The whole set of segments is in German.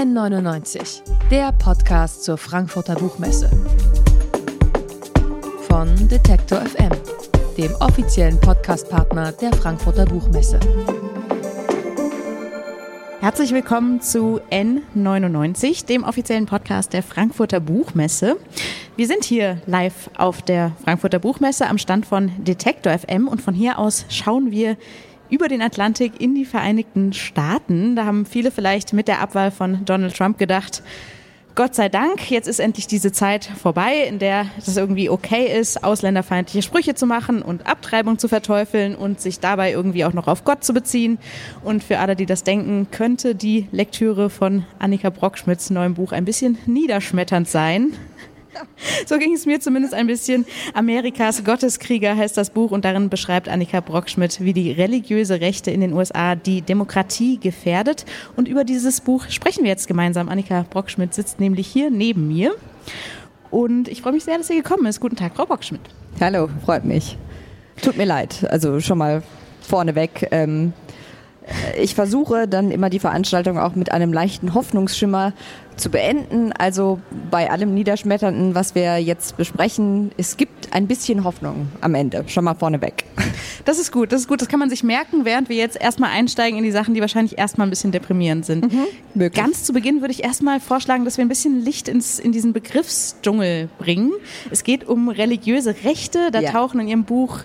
N99, der Podcast zur Frankfurter Buchmesse. Von Detektor FM, dem offiziellen Podcastpartner der Frankfurter Buchmesse. Herzlich willkommen zu N99, dem offiziellen Podcast der Frankfurter Buchmesse. Wir sind hier live auf der Frankfurter Buchmesse am Stand von Detektor FM und von hier aus schauen wir über den Atlantik in die Vereinigten Staaten. Da haben viele vielleicht mit der Abwahl von Donald Trump gedacht, Gott sei Dank, jetzt ist endlich diese Zeit vorbei, in der es irgendwie okay ist, ausländerfeindliche Sprüche zu machen und Abtreibung zu verteufeln und sich dabei irgendwie auch noch auf Gott zu beziehen. Und für alle, die das denken, könnte die Lektüre von Annika Brockschmidts neuem Buch ein bisschen niederschmetternd sein. So ging es mir zumindest ein bisschen. Amerikas Gotteskrieger heißt das Buch und darin beschreibt Annika Brockschmidt, wie die religiöse Rechte in den USA die Demokratie gefährdet. Und über dieses Buch sprechen wir jetzt gemeinsam. Annika Brockschmidt sitzt nämlich hier neben mir. Und ich freue mich sehr, dass sie gekommen ist. Guten Tag, Frau Brockschmidt. Hallo, freut mich. Tut mir leid, also schon mal vorneweg. Ähm, ich versuche dann immer die Veranstaltung auch mit einem leichten Hoffnungsschimmer zu beenden. Also bei allem Niederschmetternden, was wir jetzt besprechen, es gibt ein bisschen Hoffnung am Ende, schon mal vorneweg. Das ist gut, das ist gut. Das kann man sich merken, während wir jetzt erstmal einsteigen in die Sachen, die wahrscheinlich erstmal ein bisschen deprimierend sind. Mhm, Ganz zu Beginn würde ich erstmal vorschlagen, dass wir ein bisschen Licht ins, in diesen Begriffsdschungel bringen. Es geht um religiöse Rechte. Da ja. tauchen in Ihrem Buch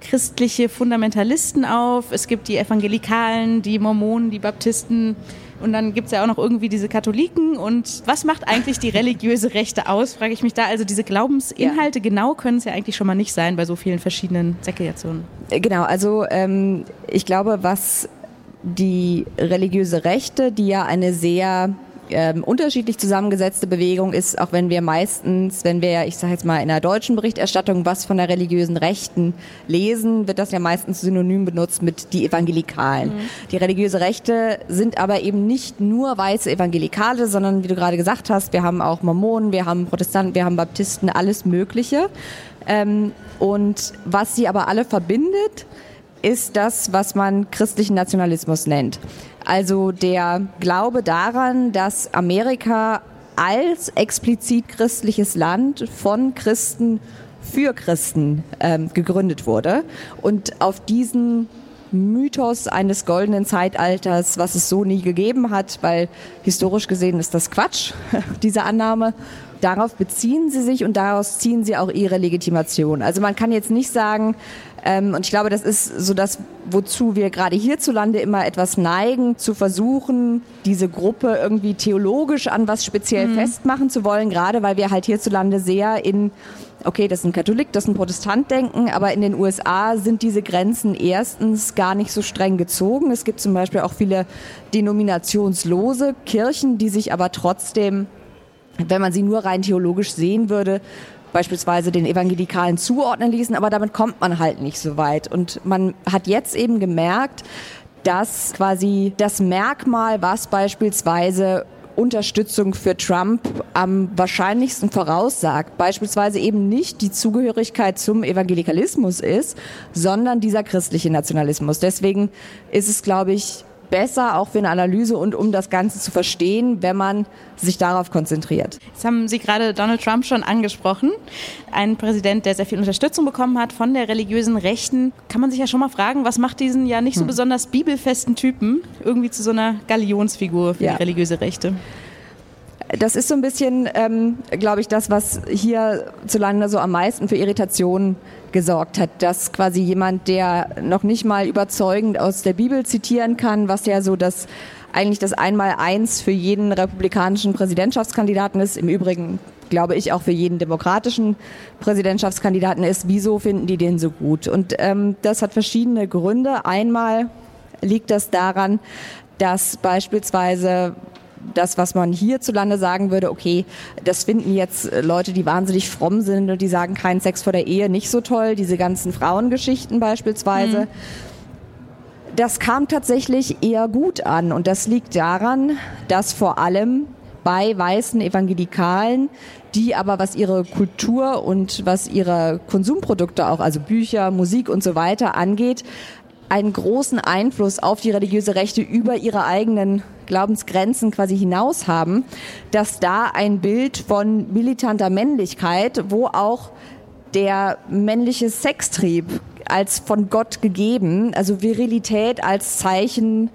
christliche Fundamentalisten auf. Es gibt die Evangelikalen, die Mormonen, die Baptisten. Und dann gibt es ja auch noch irgendwie diese Katholiken. Und was macht eigentlich die religiöse Rechte aus, frage ich mich da. Also diese Glaubensinhalte ja. genau können es ja eigentlich schon mal nicht sein bei so vielen verschiedenen Sekulationen. Genau, also ähm, ich glaube, was die religiöse Rechte, die ja eine sehr ähm, unterschiedlich zusammengesetzte Bewegung ist, auch wenn wir meistens, wenn wir, ich sage jetzt mal in der deutschen Berichterstattung was von der religiösen Rechten lesen, wird das ja meistens synonym benutzt mit die Evangelikalen. Mhm. Die religiöse Rechte sind aber eben nicht nur weiße Evangelikale, sondern wie du gerade gesagt hast, wir haben auch Mormonen, wir haben Protestanten, wir haben Baptisten, alles Mögliche. Ähm, und was sie aber alle verbindet, ist das, was man christlichen Nationalismus nennt. Also der Glaube daran, dass Amerika als explizit christliches Land von Christen für Christen ähm, gegründet wurde. Und auf diesen Mythos eines goldenen Zeitalters, was es so nie gegeben hat, weil historisch gesehen ist das Quatsch, diese Annahme. Darauf beziehen sie sich und daraus ziehen sie auch ihre Legitimation. Also man kann jetzt nicht sagen, ähm, und ich glaube, das ist so das, wozu wir gerade hierzulande immer etwas neigen, zu versuchen, diese Gruppe irgendwie theologisch an was speziell mhm. festmachen zu wollen, gerade weil wir halt hierzulande sehr in okay, das ist ein Katholik, das ist ein Protestant denken, aber in den USA sind diese Grenzen erstens gar nicht so streng gezogen. Es gibt zum Beispiel auch viele denominationslose Kirchen, die sich aber trotzdem, wenn man sie nur rein theologisch sehen würde, beispielsweise den Evangelikalen zuordnen ließen, aber damit kommt man halt nicht so weit. Und man hat jetzt eben gemerkt, dass quasi das Merkmal, was beispielsweise Unterstützung für Trump am wahrscheinlichsten voraussagt, beispielsweise eben nicht die Zugehörigkeit zum Evangelikalismus ist, sondern dieser christliche Nationalismus. Deswegen ist es, glaube ich, besser, auch für eine Analyse und um das Ganze zu verstehen, wenn man sich darauf konzentriert. Jetzt haben Sie gerade Donald Trump schon angesprochen. Ein Präsident, der sehr viel Unterstützung bekommen hat von der religiösen Rechten. Kann man sich ja schon mal fragen, was macht diesen ja nicht so hm. besonders bibelfesten Typen irgendwie zu so einer Galionsfigur für ja. die religiöse Rechte? Das ist so ein bisschen, ähm, glaube ich, das, was hierzulande so am meisten für Irritationen gesorgt hat, dass quasi jemand, der noch nicht mal überzeugend aus der Bibel zitieren kann, was ja so das eigentlich das Einmaleins für jeden republikanischen Präsidentschaftskandidaten ist, im Übrigen glaube ich auch für jeden demokratischen Präsidentschaftskandidaten ist, wieso finden die den so gut? Und ähm, das hat verschiedene Gründe. Einmal liegt das daran, dass beispielsweise das, was man hierzulande sagen würde, okay, das finden jetzt Leute, die wahnsinnig fromm sind und die sagen, kein Sex vor der Ehe nicht so toll, diese ganzen Frauengeschichten beispielsweise. Mhm. Das kam tatsächlich eher gut an und das liegt daran, dass vor allem bei weißen Evangelikalen, die aber was ihre Kultur und was ihre Konsumprodukte auch, also Bücher, Musik und so weiter angeht, einen großen Einfluss auf die religiöse Rechte über ihre eigenen Glaubensgrenzen quasi hinaus haben, dass da ein Bild von militanter Männlichkeit, wo auch der männliche Sextrieb als von Gott gegeben, also Virilität als Zeichen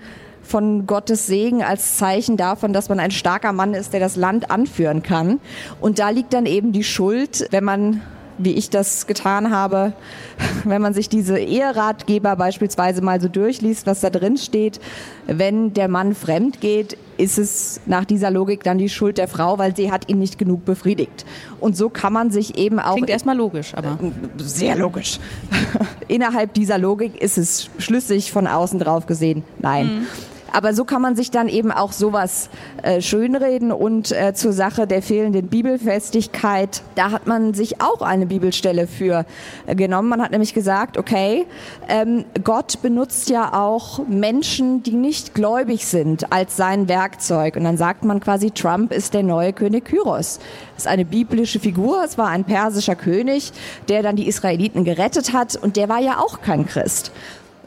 von Gottes Segen als Zeichen davon, dass man ein starker Mann ist, der das Land anführen kann. Und da liegt dann eben die Schuld, wenn man wie ich das getan habe, wenn man sich diese Eheratgeber beispielsweise mal so durchliest, was da drin steht, wenn der Mann fremd geht, ist es nach dieser Logik dann die Schuld der Frau, weil sie hat ihn nicht genug befriedigt. Und so kann man sich eben auch... Klingt erstmal logisch, aber... Sehr logisch. Innerhalb dieser Logik ist es schlüssig von außen drauf gesehen. Nein. Mhm. Aber so kann man sich dann eben auch sowas äh, schönreden und äh, zur Sache der fehlenden Bibelfestigkeit, da hat man sich auch eine Bibelstelle für äh, genommen. Man hat nämlich gesagt, okay, ähm, Gott benutzt ja auch Menschen, die nicht gläubig sind, als sein Werkzeug. Und dann sagt man quasi, Trump ist der neue König Kyros. Das ist eine biblische Figur, es war ein persischer König, der dann die Israeliten gerettet hat und der war ja auch kein Christ.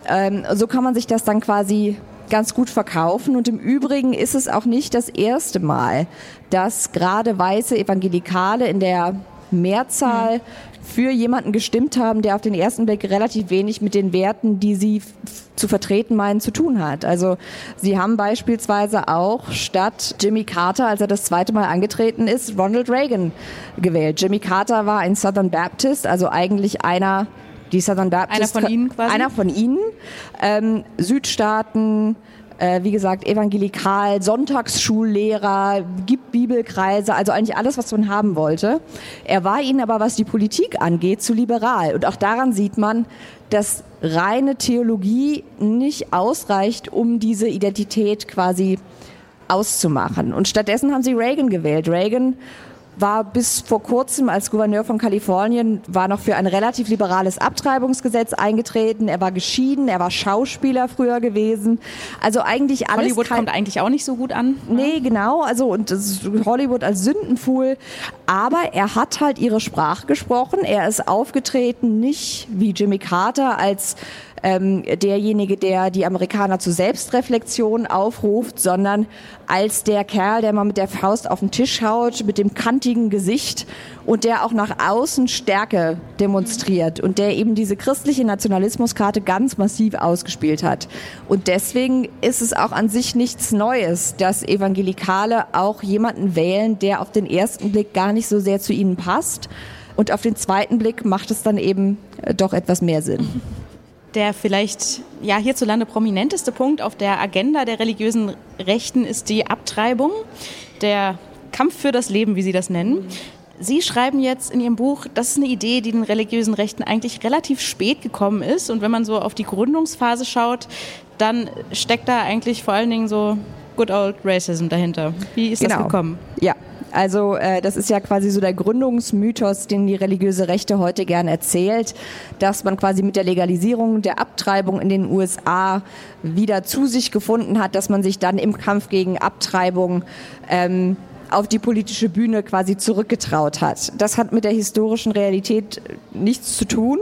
Ähm, so kann man sich das dann quasi ganz gut verkaufen. Und im Übrigen ist es auch nicht das erste Mal, dass gerade weiße Evangelikale in der Mehrzahl für jemanden gestimmt haben, der auf den ersten Blick relativ wenig mit den Werten, die sie zu vertreten meinen, zu tun hat. Also sie haben beispielsweise auch statt Jimmy Carter, als er das zweite Mal angetreten ist, Ronald Reagan gewählt. Jimmy Carter war ein Southern Baptist, also eigentlich einer die Southern Baptist. Einer von Ihnen quasi? Einer von Ihnen. Ähm, Südstaaten, äh, wie gesagt, evangelikal, Sonntagsschullehrer, gibt Bibelkreise, also eigentlich alles, was man haben wollte. Er war ihnen aber, was die Politik angeht, zu liberal. Und auch daran sieht man, dass reine Theologie nicht ausreicht, um diese Identität quasi auszumachen. Und stattdessen haben sie Reagan gewählt. Reagan war bis vor kurzem als Gouverneur von Kalifornien, war noch für ein relativ liberales Abtreibungsgesetz eingetreten. Er war geschieden, er war Schauspieler früher gewesen. Also eigentlich alles. Hollywood kommt eigentlich auch nicht so gut an. Ne? Nee, genau. Also und Hollywood als Sündenfuhl. Aber er hat halt ihre Sprache gesprochen. Er ist aufgetreten, nicht wie Jimmy Carter als ähm, derjenige, der die Amerikaner zur Selbstreflexion aufruft, sondern als der Kerl, der mal mit der Faust auf den Tisch haut, mit dem kantigen Gesicht und der auch nach außen Stärke demonstriert und der eben diese christliche Nationalismuskarte ganz massiv ausgespielt hat. Und deswegen ist es auch an sich nichts Neues, dass Evangelikale auch jemanden wählen, der auf den ersten Blick gar nicht so sehr zu ihnen passt. Und auf den zweiten Blick macht es dann eben äh, doch etwas mehr Sinn der vielleicht ja hierzulande prominenteste Punkt auf der Agenda der religiösen Rechten ist die Abtreibung, der Kampf für das Leben, wie Sie das nennen. Sie schreiben jetzt in Ihrem Buch, das ist eine Idee, die den religiösen Rechten eigentlich relativ spät gekommen ist. Und wenn man so auf die Gründungsphase schaut, dann steckt da eigentlich vor allen Dingen so Good Old Racism dahinter. Wie ist genau. das gekommen? Ja, also äh, das ist ja quasi so der Gründungsmythos, den die religiöse Rechte heute gern erzählt, dass man quasi mit der Legalisierung der Abtreibung in den USA wieder zu sich gefunden hat, dass man sich dann im Kampf gegen Abtreibung ähm, auf die politische Bühne quasi zurückgetraut hat. Das hat mit der historischen Realität nichts zu tun.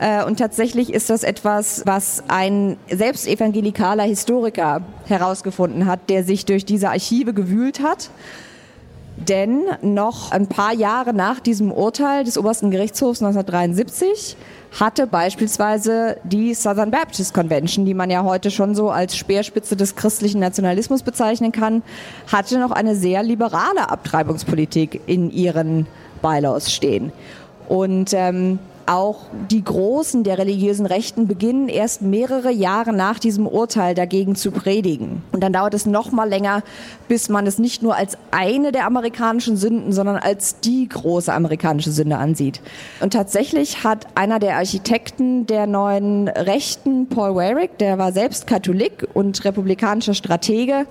Äh, und tatsächlich ist das etwas, was ein selbst evangelikaler Historiker herausgefunden hat, der sich durch diese Archive gewühlt hat denn noch ein paar Jahre nach diesem Urteil des obersten Gerichtshofs 1973 hatte beispielsweise die Southern Baptist Convention, die man ja heute schon so als Speerspitze des christlichen Nationalismus bezeichnen kann, hatte noch eine sehr liberale Abtreibungspolitik in ihren Bylaws stehen. Und ähm, auch die Großen der religiösen Rechten beginnen erst mehrere Jahre nach diesem Urteil dagegen zu predigen. Und dann dauert es noch mal länger, bis man es nicht nur als eine der amerikanischen Sünden, sondern als die große amerikanische Sünde ansieht. Und tatsächlich hat einer der Architekten der neuen Rechten, Paul Warwick, der war selbst Katholik und republikanischer Stratege,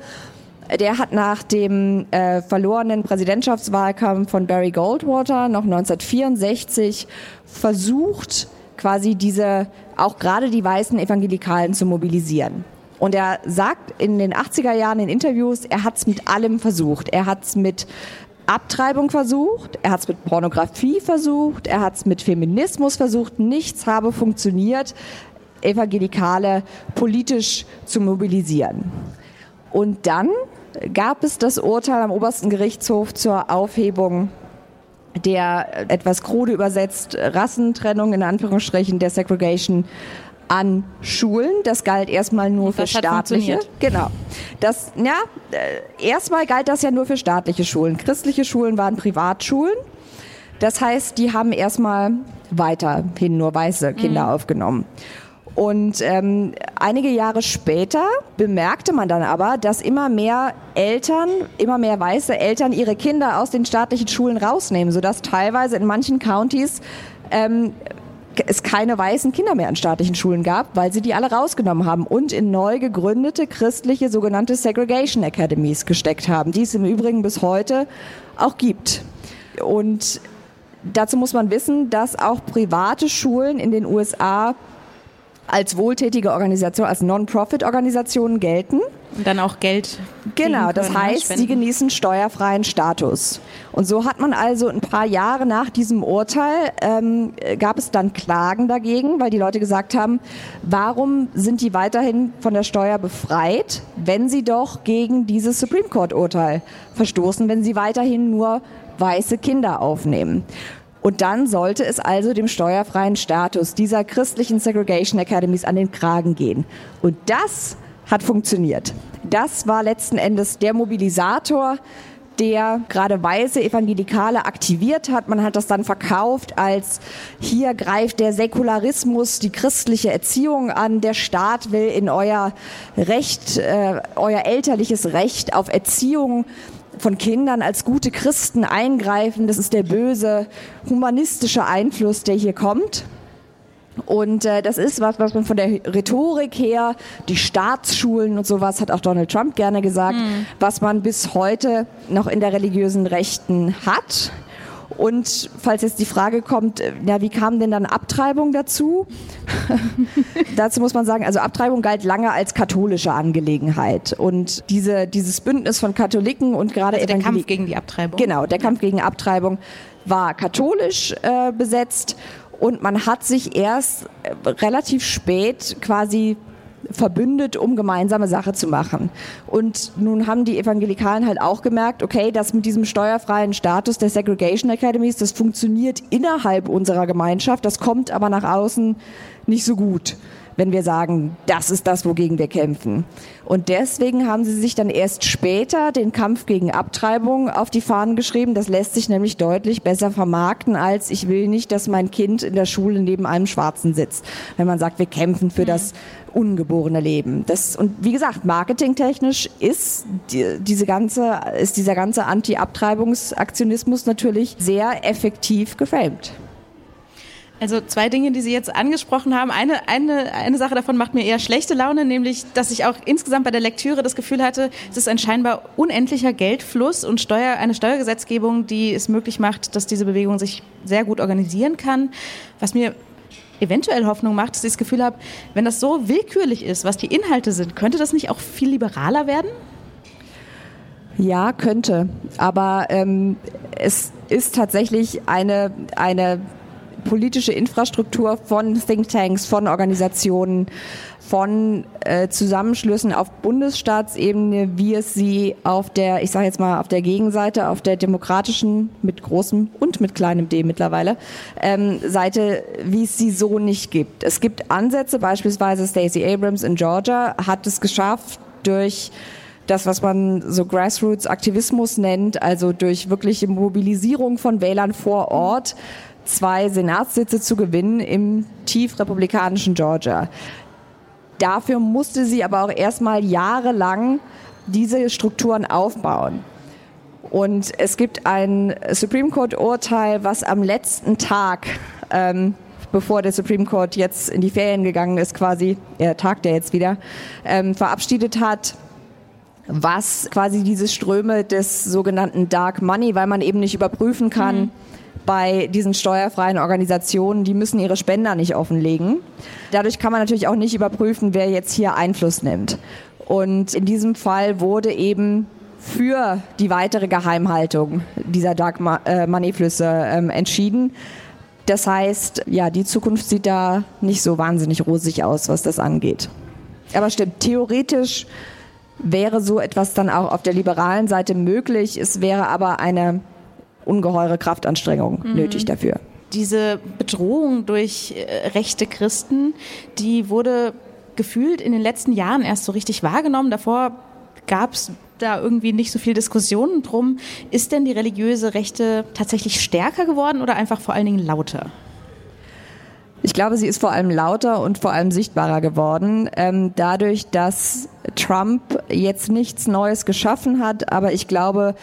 der hat nach dem äh, verlorenen Präsidentschaftswahlkampf von Barry Goldwater noch 1964 versucht, quasi diese, auch gerade die weißen Evangelikalen zu mobilisieren. Und er sagt in den 80er Jahren in Interviews, er hat es mit allem versucht. Er hat es mit Abtreibung versucht, er hat es mit Pornografie versucht, er hat es mit Feminismus versucht, nichts habe funktioniert Evangelikale politisch zu mobilisieren. Und dann gab es das Urteil am obersten Gerichtshof zur Aufhebung der etwas krude übersetzt Rassentrennung in Anführungsstrichen der Segregation an Schulen. Das galt erstmal nur das für staatliche. Genau. Das, ja, äh, erstmal galt das ja nur für staatliche Schulen. Christliche Schulen waren Privatschulen. Das heißt, die haben erstmal weiterhin nur weiße Kinder mhm. aufgenommen. Und ähm, einige Jahre später bemerkte man dann aber, dass immer mehr Eltern, immer mehr weiße Eltern ihre Kinder aus den staatlichen Schulen rausnehmen, sodass teilweise in manchen Counties ähm, es keine weißen Kinder mehr an staatlichen Schulen gab, weil sie die alle rausgenommen haben und in neu gegründete christliche sogenannte Segregation Academies gesteckt haben, die es im Übrigen bis heute auch gibt. Und dazu muss man wissen, dass auch private Schulen in den USA als wohltätige Organisation, als Non-Profit-Organisationen gelten. Und dann auch Geld. Genau, das ne, heißt, sie genießen steuerfreien Status. Und so hat man also ein paar Jahre nach diesem Urteil, ähm, gab es dann Klagen dagegen, weil die Leute gesagt haben, warum sind die weiterhin von der Steuer befreit, wenn sie doch gegen dieses Supreme Court-Urteil verstoßen, wenn sie weiterhin nur weiße Kinder aufnehmen. Und dann sollte es also dem steuerfreien Status dieser christlichen Segregation Academies an den Kragen gehen. Und das hat funktioniert. Das war letzten Endes der Mobilisator, der gerade weiße Evangelikale aktiviert hat. Man hat das dann verkauft als hier greift der Säkularismus die christliche Erziehung an. Der Staat will in euer Recht, äh, euer elterliches Recht auf Erziehung von Kindern als gute Christen eingreifen. Das ist der böse humanistische Einfluss, der hier kommt. Und äh, das ist was, was man von der Rhetorik her, die Staatsschulen und sowas, hat auch Donald Trump gerne gesagt, mhm. was man bis heute noch in der religiösen Rechten hat. Und falls jetzt die Frage kommt, ja, wie kam denn dann Abtreibung dazu? dazu muss man sagen, also Abtreibung galt lange als katholische Angelegenheit. Und diese, dieses Bündnis von Katholiken und gerade also der Kampf gegen die Abtreibung. Genau, der Kampf gegen Abtreibung war katholisch äh, besetzt und man hat sich erst äh, relativ spät quasi verbündet, um gemeinsame Sache zu machen. Und nun haben die Evangelikalen halt auch gemerkt, okay, das mit diesem steuerfreien Status der Segregation Academies, das funktioniert innerhalb unserer Gemeinschaft, das kommt aber nach außen nicht so gut wenn wir sagen, das ist das, wogegen wir kämpfen. Und deswegen haben sie sich dann erst später den Kampf gegen Abtreibung auf die Fahnen geschrieben. Das lässt sich nämlich deutlich besser vermarkten, als ich will nicht, dass mein Kind in der Schule neben einem Schwarzen sitzt. Wenn man sagt, wir kämpfen für mhm. das ungeborene Leben. Das, und wie gesagt, marketingtechnisch ist die, diese ganze, ist dieser ganze Anti-Abtreibungsaktionismus natürlich sehr effektiv geframed. Also zwei Dinge, die Sie jetzt angesprochen haben. Eine, eine, eine Sache davon macht mir eher schlechte Laune, nämlich, dass ich auch insgesamt bei der Lektüre das Gefühl hatte, es ist ein scheinbar unendlicher Geldfluss und Steuer, eine Steuergesetzgebung, die es möglich macht, dass diese Bewegung sich sehr gut organisieren kann. Was mir eventuell Hoffnung macht, dass ich das Gefühl habe, wenn das so willkürlich ist, was die Inhalte sind, könnte das nicht auch viel liberaler werden? Ja, könnte. Aber ähm, es ist tatsächlich eine, eine politische Infrastruktur von Thinktanks, von Organisationen, von äh, Zusammenschlüssen auf Bundesstaatsebene, wie es sie auf der, ich sage jetzt mal, auf der Gegenseite, auf der demokratischen, mit großem und mit kleinem D mittlerweile, ähm, Seite, wie es sie so nicht gibt. Es gibt Ansätze, beispielsweise Stacey Abrams in Georgia hat es geschafft, durch das, was man so Grassroots-Aktivismus nennt, also durch wirkliche Mobilisierung von Wählern vor Ort, zwei Senatssitze zu gewinnen im tief republikanischen Georgia. Dafür musste sie aber auch erstmal jahrelang diese Strukturen aufbauen. Und es gibt ein Supreme Court-Urteil, was am letzten Tag, ähm, bevor der Supreme Court jetzt in die Ferien gegangen ist, quasi, er tagt ja jetzt wieder, ähm, verabschiedet hat, was quasi diese Ströme des sogenannten Dark Money, weil man eben nicht überprüfen kann, mhm bei diesen steuerfreien Organisationen, die müssen ihre Spender nicht offenlegen. Dadurch kann man natürlich auch nicht überprüfen, wer jetzt hier Einfluss nimmt. Und in diesem Fall wurde eben für die weitere Geheimhaltung dieser Dark äh, Money Flüsse ähm, entschieden. Das heißt, ja, die Zukunft sieht da nicht so wahnsinnig rosig aus, was das angeht. Aber stimmt, theoretisch wäre so etwas dann auch auf der liberalen Seite möglich. Es wäre aber eine ungeheure Kraftanstrengung mhm. nötig dafür. Diese Bedrohung durch äh, rechte Christen, die wurde gefühlt in den letzten Jahren erst so richtig wahrgenommen. Davor gab es da irgendwie nicht so viel Diskussionen drum. Ist denn die religiöse Rechte tatsächlich stärker geworden oder einfach vor allen Dingen lauter? Ich glaube, sie ist vor allem lauter und vor allem sichtbarer geworden, ähm, dadurch, dass Trump jetzt nichts Neues geschaffen hat, aber ich glaube,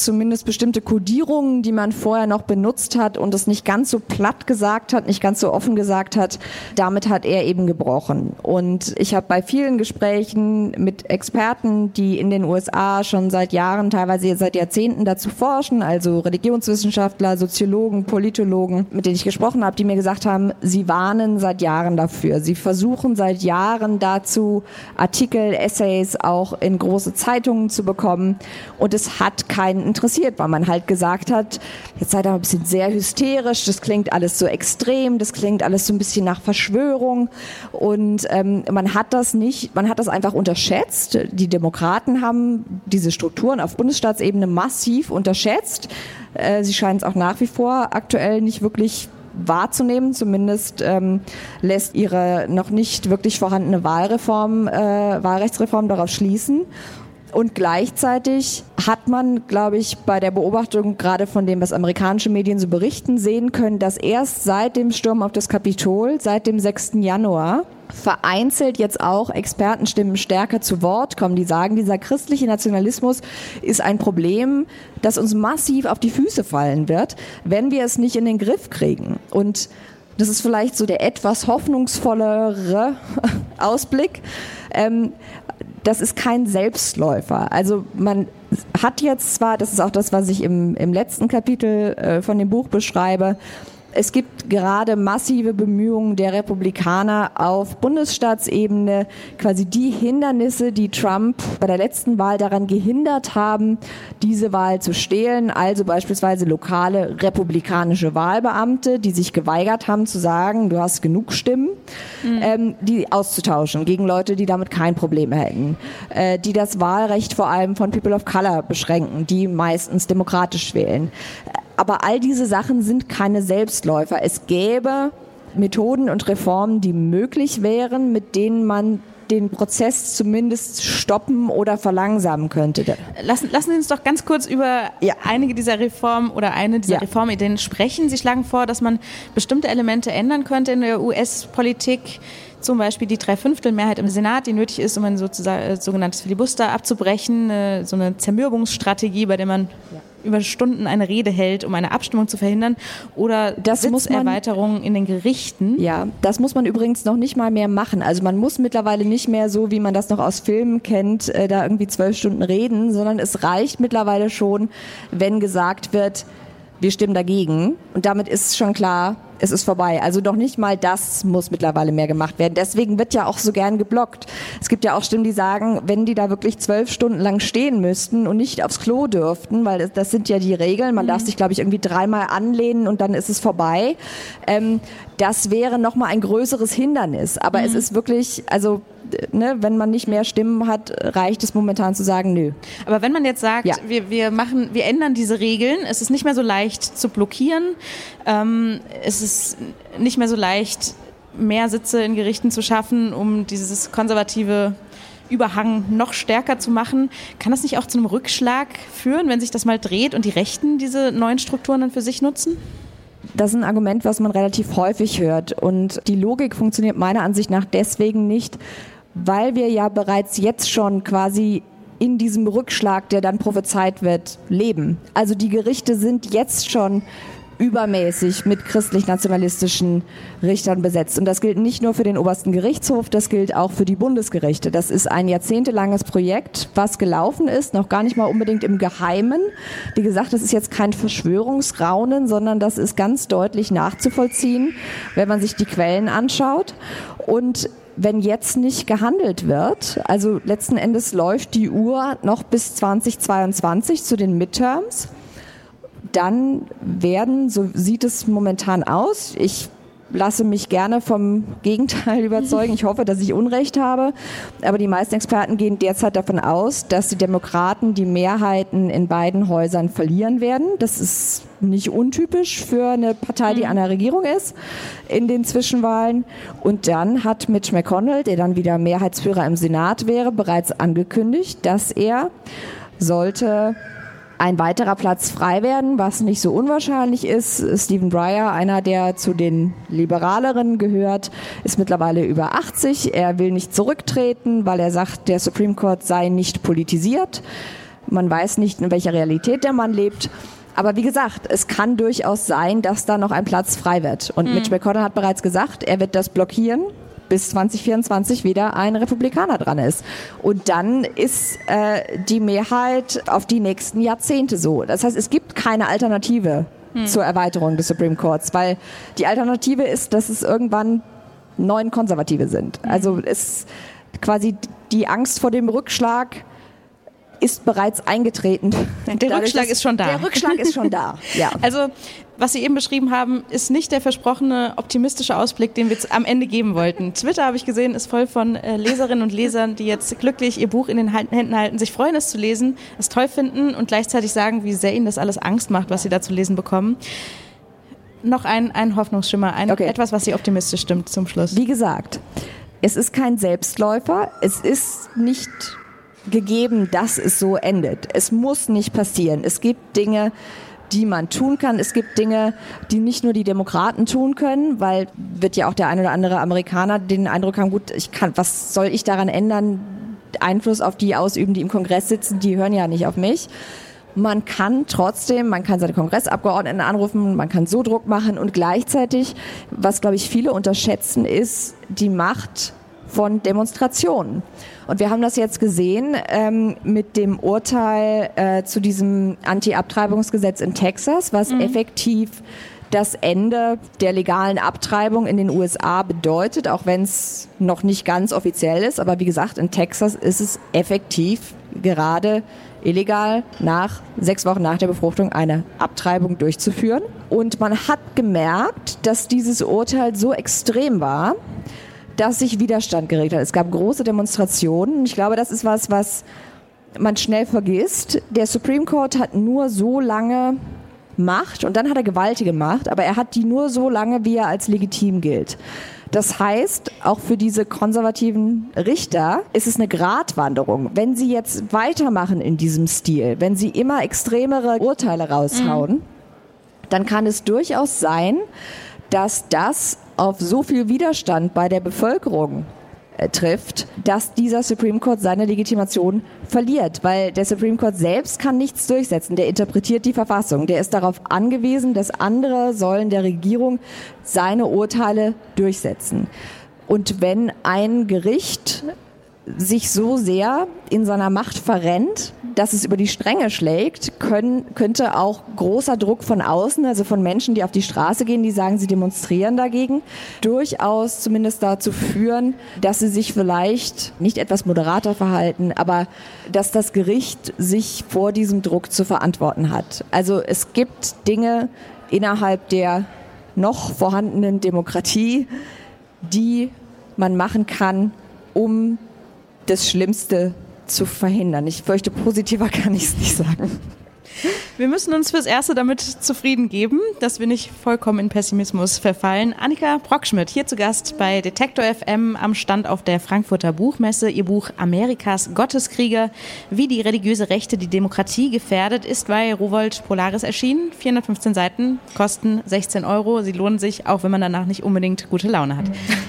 zumindest bestimmte Kodierungen, die man vorher noch benutzt hat und es nicht ganz so platt gesagt hat, nicht ganz so offen gesagt hat, damit hat er eben gebrochen. Und ich habe bei vielen Gesprächen mit Experten, die in den USA schon seit Jahren, teilweise seit Jahrzehnten dazu forschen, also Religionswissenschaftler, Soziologen, Politologen, mit denen ich gesprochen habe, die mir gesagt haben, sie warnen seit Jahren dafür. Sie versuchen seit Jahren dazu, Artikel, Essays auch in große Zeitungen zu bekommen. Und es hat keinen interessiert, weil man halt gesagt hat, jetzt seid ihr ein bisschen sehr hysterisch, das klingt alles so extrem, das klingt alles so ein bisschen nach Verschwörung und ähm, man hat das nicht, man hat das einfach unterschätzt. Die Demokraten haben diese Strukturen auf Bundesstaatsebene massiv unterschätzt. Äh, sie scheinen es auch nach wie vor aktuell nicht wirklich wahrzunehmen. Zumindest ähm, lässt ihre noch nicht wirklich vorhandene Wahlreform, äh, Wahlrechtsreform darauf schließen. Und gleichzeitig hat man, glaube ich, bei der Beobachtung gerade von dem, was amerikanische Medien so berichten, sehen können, dass erst seit dem Sturm auf das Kapitol, seit dem 6. Januar, vereinzelt jetzt auch Expertenstimmen stärker zu Wort kommen, die sagen, dieser christliche Nationalismus ist ein Problem, das uns massiv auf die Füße fallen wird, wenn wir es nicht in den Griff kriegen. Und das ist vielleicht so der etwas hoffnungsvollere Ausblick. Ähm, das ist kein Selbstläufer. Also man hat jetzt zwar, das ist auch das, was ich im, im letzten Kapitel äh, von dem Buch beschreibe, es gibt gerade massive Bemühungen der Republikaner auf Bundesstaatsebene, quasi die Hindernisse, die Trump bei der letzten Wahl daran gehindert haben, diese Wahl zu stehlen, also beispielsweise lokale republikanische Wahlbeamte, die sich geweigert haben zu sagen, du hast genug Stimmen, mhm. ähm, die auszutauschen gegen Leute, die damit kein Problem hätten, äh, die das Wahlrecht vor allem von People of Color beschränken, die meistens demokratisch wählen. Aber all diese Sachen sind keine Selbstläufer. Es gäbe Methoden und Reformen, die möglich wären, mit denen man den Prozess zumindest stoppen oder verlangsamen könnte. Lassen, lassen Sie uns doch ganz kurz über ja. einige dieser Reformen oder eine dieser ja. Reformideen sprechen. Sie schlagen vor, dass man bestimmte Elemente ändern könnte in der US-Politik zum Beispiel die Dreiviertelmehrheit im Senat, die nötig ist, um ein sozusagen, äh, sogenanntes Filibuster abzubrechen, äh, so eine Zermürbungsstrategie, bei der man über Stunden eine Rede hält, um eine Abstimmung zu verhindern oder das Sitzerweiterungen in den Gerichten. Ja, das muss man übrigens noch nicht mal mehr machen. Also man muss mittlerweile nicht mehr so, wie man das noch aus Filmen kennt, äh, da irgendwie zwölf Stunden reden, sondern es reicht mittlerweile schon, wenn gesagt wird, wir stimmen dagegen. Und damit ist schon klar, es ist vorbei. Also doch nicht mal das muss mittlerweile mehr gemacht werden. Deswegen wird ja auch so gern geblockt. Es gibt ja auch Stimmen, die sagen, wenn die da wirklich zwölf Stunden lang stehen müssten und nicht aufs Klo dürften, weil das sind ja die Regeln, man mhm. darf sich, glaube ich, irgendwie dreimal anlehnen und dann ist es vorbei. Ähm, das wäre nochmal ein größeres Hindernis. Aber mhm. es ist wirklich, also ne, wenn man nicht mehr Stimmen hat, reicht es momentan zu sagen, nö. Aber wenn man jetzt sagt, ja. wir, wir machen, wir ändern diese Regeln, es ist nicht mehr so leicht zu blockieren, ähm, es ist nicht mehr so leicht, mehr Sitze in Gerichten zu schaffen, um dieses konservative Überhang noch stärker zu machen. Kann das nicht auch zu einem Rückschlag führen, wenn sich das mal dreht und die Rechten diese neuen Strukturen dann für sich nutzen? Das ist ein Argument, was man relativ häufig hört. Und die Logik funktioniert meiner Ansicht nach deswegen nicht, weil wir ja bereits jetzt schon quasi in diesem Rückschlag, der dann prophezeit wird, leben. Also die Gerichte sind jetzt schon übermäßig mit christlich-nationalistischen Richtern besetzt. Und das gilt nicht nur für den obersten Gerichtshof, das gilt auch für die Bundesgerichte. Das ist ein jahrzehntelanges Projekt, was gelaufen ist, noch gar nicht mal unbedingt im Geheimen. Wie gesagt, das ist jetzt kein Verschwörungsraunen, sondern das ist ganz deutlich nachzuvollziehen, wenn man sich die Quellen anschaut. Und wenn jetzt nicht gehandelt wird, also letzten Endes läuft die Uhr noch bis 2022 zu den Midterms, dann werden, so sieht es momentan aus, ich lasse mich gerne vom Gegenteil überzeugen. Ich hoffe, dass ich Unrecht habe. Aber die meisten Experten gehen derzeit davon aus, dass die Demokraten die Mehrheiten in beiden Häusern verlieren werden. Das ist nicht untypisch für eine Partei, die mhm. an der Regierung ist, in den Zwischenwahlen. Und dann hat Mitch McConnell, der dann wieder Mehrheitsführer im Senat wäre, bereits angekündigt, dass er sollte ein weiterer Platz frei werden, was nicht so unwahrscheinlich ist. Stephen Breyer, einer, der zu den Liberaleren gehört, ist mittlerweile über 80. Er will nicht zurücktreten, weil er sagt, der Supreme Court sei nicht politisiert. Man weiß nicht, in welcher Realität der Mann lebt. Aber wie gesagt, es kann durchaus sein, dass da noch ein Platz frei wird. Und mhm. Mitch McConnell hat bereits gesagt, er wird das blockieren bis 2024 wieder ein Republikaner dran ist. Und dann ist äh, die Mehrheit auf die nächsten Jahrzehnte so. Das heißt, es gibt keine Alternative hm. zur Erweiterung des Supreme Courts, weil die Alternative ist, dass es irgendwann neun Konservative sind. Hm. Also es quasi die Angst vor dem Rückschlag ist bereits eingetreten. Der Dadurch, Rückschlag ist schon da. Der Rückschlag ist schon da. Ja. Also was Sie eben beschrieben haben, ist nicht der versprochene optimistische Ausblick, den wir am Ende geben wollten. Twitter, habe ich gesehen, ist voll von äh, Leserinnen und Lesern, die jetzt glücklich ihr Buch in den Händen halten, sich freuen, es zu lesen, es toll finden und gleichzeitig sagen, wie sehr ihnen das alles Angst macht, was sie da zu lesen bekommen. Noch ein, ein Hoffnungsschimmer, ein, okay. etwas, was Sie optimistisch stimmt zum Schluss. Wie gesagt, es ist kein Selbstläufer. Es ist nicht gegeben, dass es so endet. Es muss nicht passieren. Es gibt Dinge, die man tun kann. Es gibt Dinge, die nicht nur die Demokraten tun können, weil wird ja auch der ein oder andere Amerikaner den Eindruck haben, gut, ich kann, was soll ich daran ändern? Einfluss auf die ausüben, die im Kongress sitzen, die hören ja nicht auf mich. Man kann trotzdem, man kann seine Kongressabgeordneten anrufen, man kann so Druck machen und gleichzeitig, was glaube ich viele unterschätzen, ist die Macht von Demonstrationen. Und wir haben das jetzt gesehen ähm, mit dem Urteil äh, zu diesem Anti-Abtreibungsgesetz in Texas, was mhm. effektiv das Ende der legalen Abtreibung in den USA bedeutet, auch wenn es noch nicht ganz offiziell ist. Aber wie gesagt, in Texas ist es effektiv gerade illegal nach sechs Wochen nach der Befruchtung eine Abtreibung durchzuführen. Und man hat gemerkt, dass dieses Urteil so extrem war, dass sich Widerstand geregt hat. Es gab große Demonstrationen. Ich glaube, das ist was, was man schnell vergisst. Der Supreme Court hat nur so lange Macht und dann hat er gewaltige Macht, aber er hat die nur so lange, wie er als legitim gilt. Das heißt, auch für diese konservativen Richter ist es eine Gratwanderung. Wenn sie jetzt weitermachen in diesem Stil, wenn sie immer extremere Urteile raushauen, mhm. dann kann es durchaus sein, dass das auf so viel Widerstand bei der Bevölkerung äh, trifft, dass dieser Supreme Court seine Legitimation verliert, weil der Supreme Court selbst kann nichts durchsetzen. Der interpretiert die Verfassung. Der ist darauf angewiesen, dass andere sollen der Regierung seine Urteile durchsetzen. Und wenn ein Gericht sich so sehr in seiner Macht verrennt, dass es über die Stränge schlägt, können, könnte auch großer Druck von außen, also von Menschen, die auf die Straße gehen, die sagen, sie demonstrieren dagegen, durchaus zumindest dazu führen, dass sie sich vielleicht nicht etwas moderater verhalten, aber dass das Gericht sich vor diesem Druck zu verantworten hat. Also es gibt Dinge innerhalb der noch vorhandenen Demokratie, die man machen kann, um das Schlimmste zu verhindern. Ich fürchte, positiver kann ich es nicht sagen. Wir müssen uns fürs Erste damit zufrieden geben, dass wir nicht vollkommen in Pessimismus verfallen. Annika Brockschmidt hier zu Gast bei Detektor FM am Stand auf der Frankfurter Buchmesse. Ihr Buch Amerikas Gotteskrieger, wie die religiöse Rechte die Demokratie gefährdet, ist bei Rowold Polaris erschienen. 415 Seiten, kosten 16 Euro. Sie lohnen sich, auch wenn man danach nicht unbedingt gute Laune hat.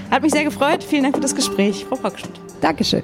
Hat mich sehr gefreut. Vielen Dank für das Gespräch, Frau Brockschmidt. Dankeschön.